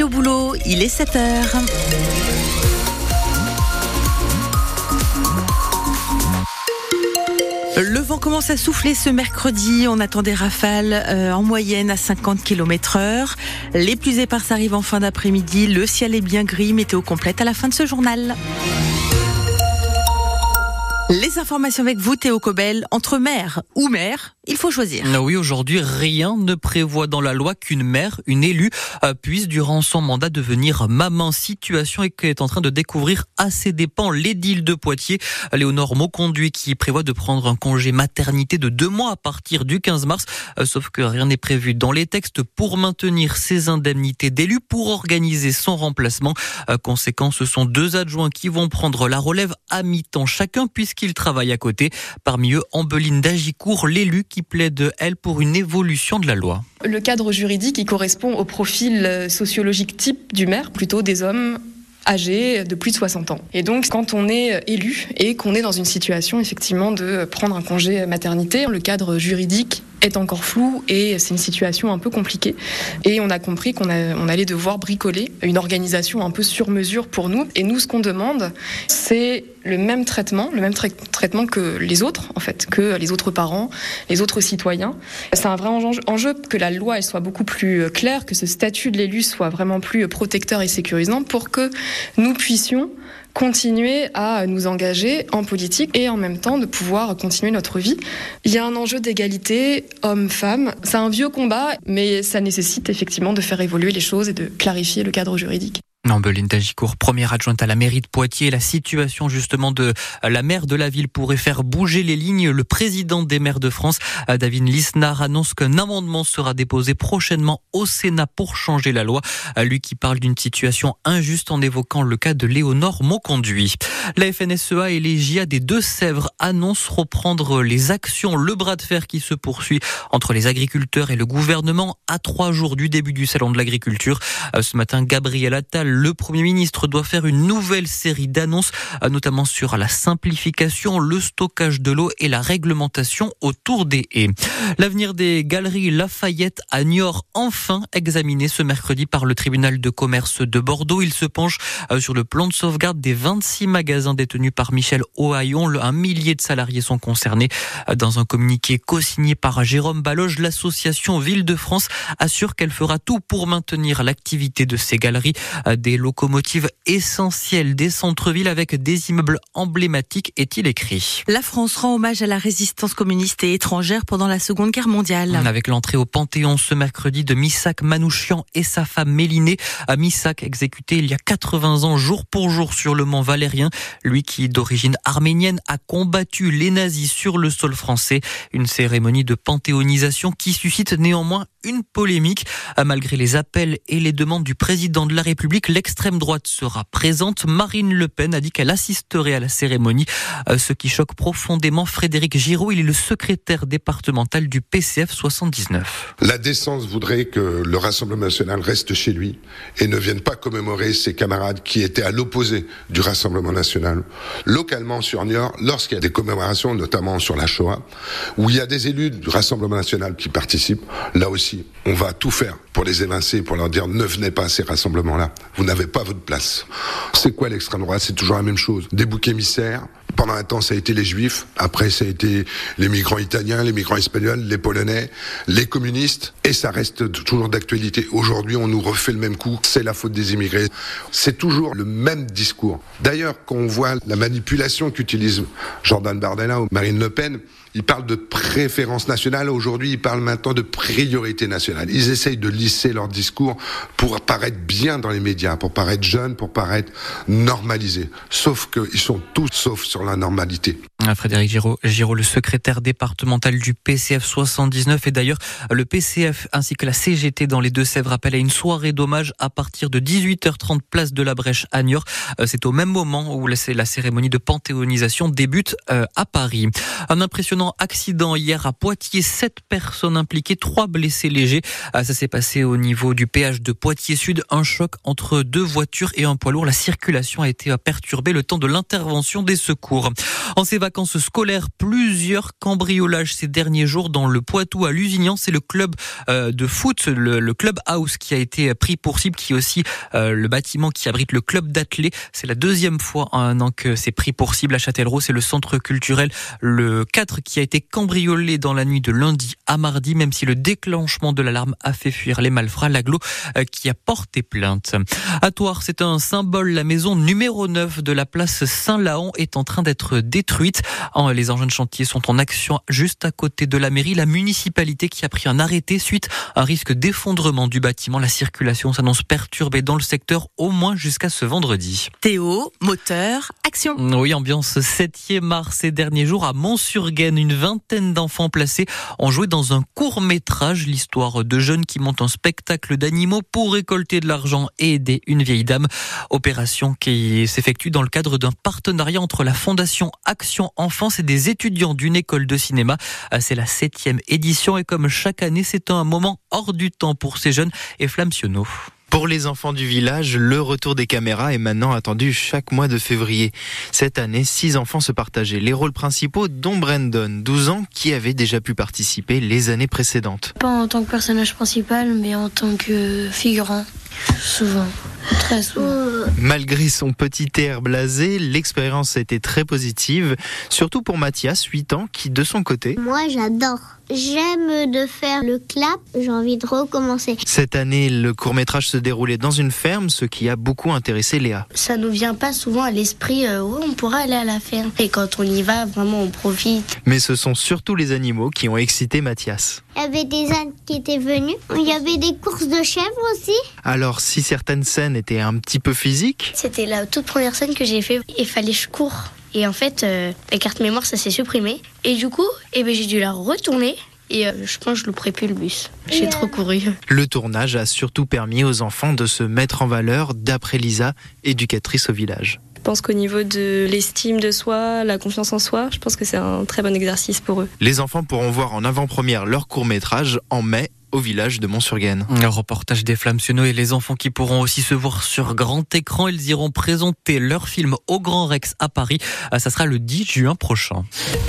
au boulot, il est 7 heures. Le vent commence à souffler ce mercredi. On attend des rafales euh, en moyenne à 50 km heure. Les plus éparses arrivent en fin d'après-midi. Le ciel est bien gris. Météo complète à la fin de ce journal. Les informations avec vous, Théo Cobel. Entre mère ou mère, il faut choisir. Ah oui, aujourd'hui, rien ne prévoit dans la loi qu'une mère, une élue, euh, puisse durant son mandat devenir maman. Situation est en train de découvrir à ses dépens l'édile de Poitiers, Léonore Mauconduit, qui prévoit de prendre un congé maternité de deux mois à partir du 15 mars. Euh, sauf que rien n'est prévu dans les textes pour maintenir ses indemnités d'élu, pour organiser son remplacement. Euh, conséquent, ce sont deux adjoints qui vont prendre la relève à mi-temps chacun, puisqu'ils travaillent à côté. Parmi eux, Ambeline Dagicourt, l'élu qui plaide, elle, pour une évolution de la loi. Le cadre juridique, correspond au profil sociologique type du maire, plutôt des hommes âgés de plus de 60 ans. Et donc, quand on est élu et qu'on est dans une situation effectivement de prendre un congé maternité, le cadre juridique est encore flou et c'est une situation un peu compliquée. Et on a compris qu'on on allait devoir bricoler une organisation un peu sur mesure pour nous. Et nous, ce qu'on demande, c'est le même traitement, le même traitement que les autres, en fait, que les autres parents, les autres citoyens. C'est un vrai enjeu que la loi elle soit beaucoup plus claire, que ce statut de l'élu soit vraiment plus protecteur et sécurisant pour que nous puissions continuer à nous engager en politique et en même temps de pouvoir continuer notre vie. Il y a un enjeu d'égalité homme-femme. C'est un vieux combat, mais ça nécessite effectivement de faire évoluer les choses et de clarifier le cadre juridique. Belinda Dagicourt, première adjointe à la mairie de Poitiers. La situation justement de la maire de la ville pourrait faire bouger les lignes. Le président des maires de France, David Lisnard, annonce qu'un amendement sera déposé prochainement au Sénat pour changer la loi. Lui qui parle d'une situation injuste en évoquant le cas de Léonore Mauconduit. La FNSEA et les GIA des Deux-Sèvres annoncent reprendre les actions. Le bras de fer qui se poursuit entre les agriculteurs et le gouvernement à trois jours du début du salon de l'agriculture. Ce matin, Gabriel Attal le Premier ministre doit faire une nouvelle série d'annonces, euh, notamment sur la simplification, le stockage de l'eau et la réglementation autour des haies. L'avenir des galeries Lafayette à Niort, enfin examiné ce mercredi par le tribunal de commerce de Bordeaux. Il se penche euh, sur le plan de sauvegarde des 26 magasins détenus par Michel Ohaillon. Un millier de salariés sont concernés. Euh, dans un communiqué co-signé par Jérôme Baloge, l'association Ville de France assure qu'elle fera tout pour maintenir l'activité de ces galeries des locomotives essentielles des centres-villes avec des immeubles emblématiques, est-il écrit. La France rend hommage à la résistance communiste et étrangère pendant la Seconde Guerre mondiale. Avec l'entrée au Panthéon ce mercredi de Missak Manouchian et sa femme Mélinée. À Missak, exécuté il y a 80 ans jour pour jour sur le mont Valérien. Lui qui, d'origine arménienne, a combattu les nazis sur le sol français. Une cérémonie de panthéonisation qui suscite néanmoins une polémique. Malgré les appels et les demandes du président de la République, l'extrême droite sera présente. Marine Le Pen a dit qu'elle assisterait à la cérémonie, euh, ce qui choque profondément Frédéric Giraud. Il est le secrétaire départemental du PCF 79. La décence voudrait que le Rassemblement national reste chez lui et ne vienne pas commémorer ses camarades qui étaient à l'opposé du Rassemblement national. Localement sur Niort, lorsqu'il y a des commémorations, notamment sur la Shoah, où il y a des élus du Rassemblement national qui participent, là aussi, on va tout faire pour les évincer, pour leur dire ne venez pas à ces rassemblements-là. Vous n'avez pas votre place. C'est quoi l'extrême droite? C'est toujours la même chose. Des boucs émissaires. Pendant un temps, ça a été les juifs. Après, ça a été les migrants italiens, les migrants espagnols, les polonais, les communistes. Et ça reste toujours d'actualité. Aujourd'hui, on nous refait le même coup. C'est la faute des immigrés. C'est toujours le même discours. D'ailleurs, quand on voit la manipulation qu'utilise Jordan Bardella ou Marine Le Pen, ils parlent de préférence nationale. Aujourd'hui, ils parlent maintenant de priorité nationale. Ils essayent de lisser leur discours pour paraître bien dans les médias, pour paraître jeunes, pour paraître normalisés. Sauf qu'ils sont tous sauf sur la normalité. Frédéric Giraud, Giraud, le secrétaire départemental du PCF 79 et d'ailleurs le PCF ainsi que la CGT dans les Deux-Sèvres appellent à une soirée d'hommage à partir de 18h30 place de la Brèche à Niort. Euh, c'est au même moment où la cérémonie de panthéonisation débute euh, à Paris. Un impressionnant accident hier à Poitiers, sept personnes impliquées, trois blessés légers. Ah, ça s'est passé au niveau du péage de Poitiers Sud, un choc entre deux voitures et un poids lourd. La circulation a été perturbée le temps de l'intervention des secours. En ces vacances scolaires, plusieurs cambriolages ces derniers jours dans le Poitou à Lusignan. C'est le club euh, de foot, le, club house qui a été pris pour cible, qui est aussi euh, le bâtiment qui abrite le club d'athlé. C'est la deuxième fois en un an que c'est pris pour cible à Châtellerault. C'est le centre culturel le 4 qui a été cambriolé dans la nuit de lundi à mardi, même si le déclenchement de l'alarme a fait fuir les malfrats. L'aglo euh, qui a porté plainte. À Toire, c'est un symbole. La maison numéro 9 de la place Saint-Laon est en train d'être détruite. Les engins de chantier sont en action juste à côté de la mairie. La municipalité qui a pris un arrêté suite à un risque d'effondrement du bâtiment. La circulation s'annonce perturbée dans le secteur au moins jusqu'à ce vendredi. Théo, moteur, action. Oui, ambiance 7e mars ces derniers jours à Mont-sur-Gaine. Une vingtaine d'enfants placés ont joué dans un court métrage. L'histoire de jeunes qui montent un spectacle d'animaux pour récolter de l'argent et aider une vieille dame. Opération qui s'effectue dans le cadre d'un partenariat entre la Fondation Action Enfance et des étudiants d'une école de cinéma. C'est la septième édition et comme chaque année, c'est un moment hors du temps pour ces jeunes et Flamsionneau. Pour les enfants du village, le retour des caméras est maintenant attendu chaque mois de février. Cette année, six enfants se partageaient les rôles principaux, dont Brandon, 12 ans, qui avait déjà pu participer les années précédentes. Pas en tant que personnage principal, mais en tant que figurant, souvent. Très souvent. Malgré son petit air blasé, l'expérience a été très positive, surtout pour Mathias, 8 ans, qui de son côté... Moi j'adore. J'aime de faire le clap, j'ai envie de recommencer. Cette année, le court-métrage se déroulait dans une ferme, ce qui a beaucoup intéressé Léa. Ça nous vient pas souvent à l'esprit euh, où on pourra aller à la ferme. Et quand on y va, vraiment on profite. Mais ce sont surtout les animaux qui ont excité Mathias. Il y avait des ânes qui étaient venus, il y avait des courses de chèvres aussi. Alors si certaines scènes étaient un petit peu physiques... C'était la toute première scène que j'ai fait, il fallait que je cours. Et en fait, euh, la carte mémoire, ça s'est supprimé. Et du coup, eh ben, j'ai dû la retourner. Et euh, je pense que je louperai plus le bus. J'ai trop couru. Le tournage a surtout permis aux enfants de se mettre en valeur, d'après Lisa, éducatrice au village. Je pense qu'au niveau de l'estime de soi, la confiance en soi, je pense que c'est un très bon exercice pour eux. Les enfants pourront voir en avant-première leur court-métrage en mai au village de Mont-sur-Gaine. Un reportage des Flammes et les enfants qui pourront aussi se voir sur grand écran. Ils iront présenter leur film au Grand Rex à Paris. Euh, ça sera le 10 juin prochain.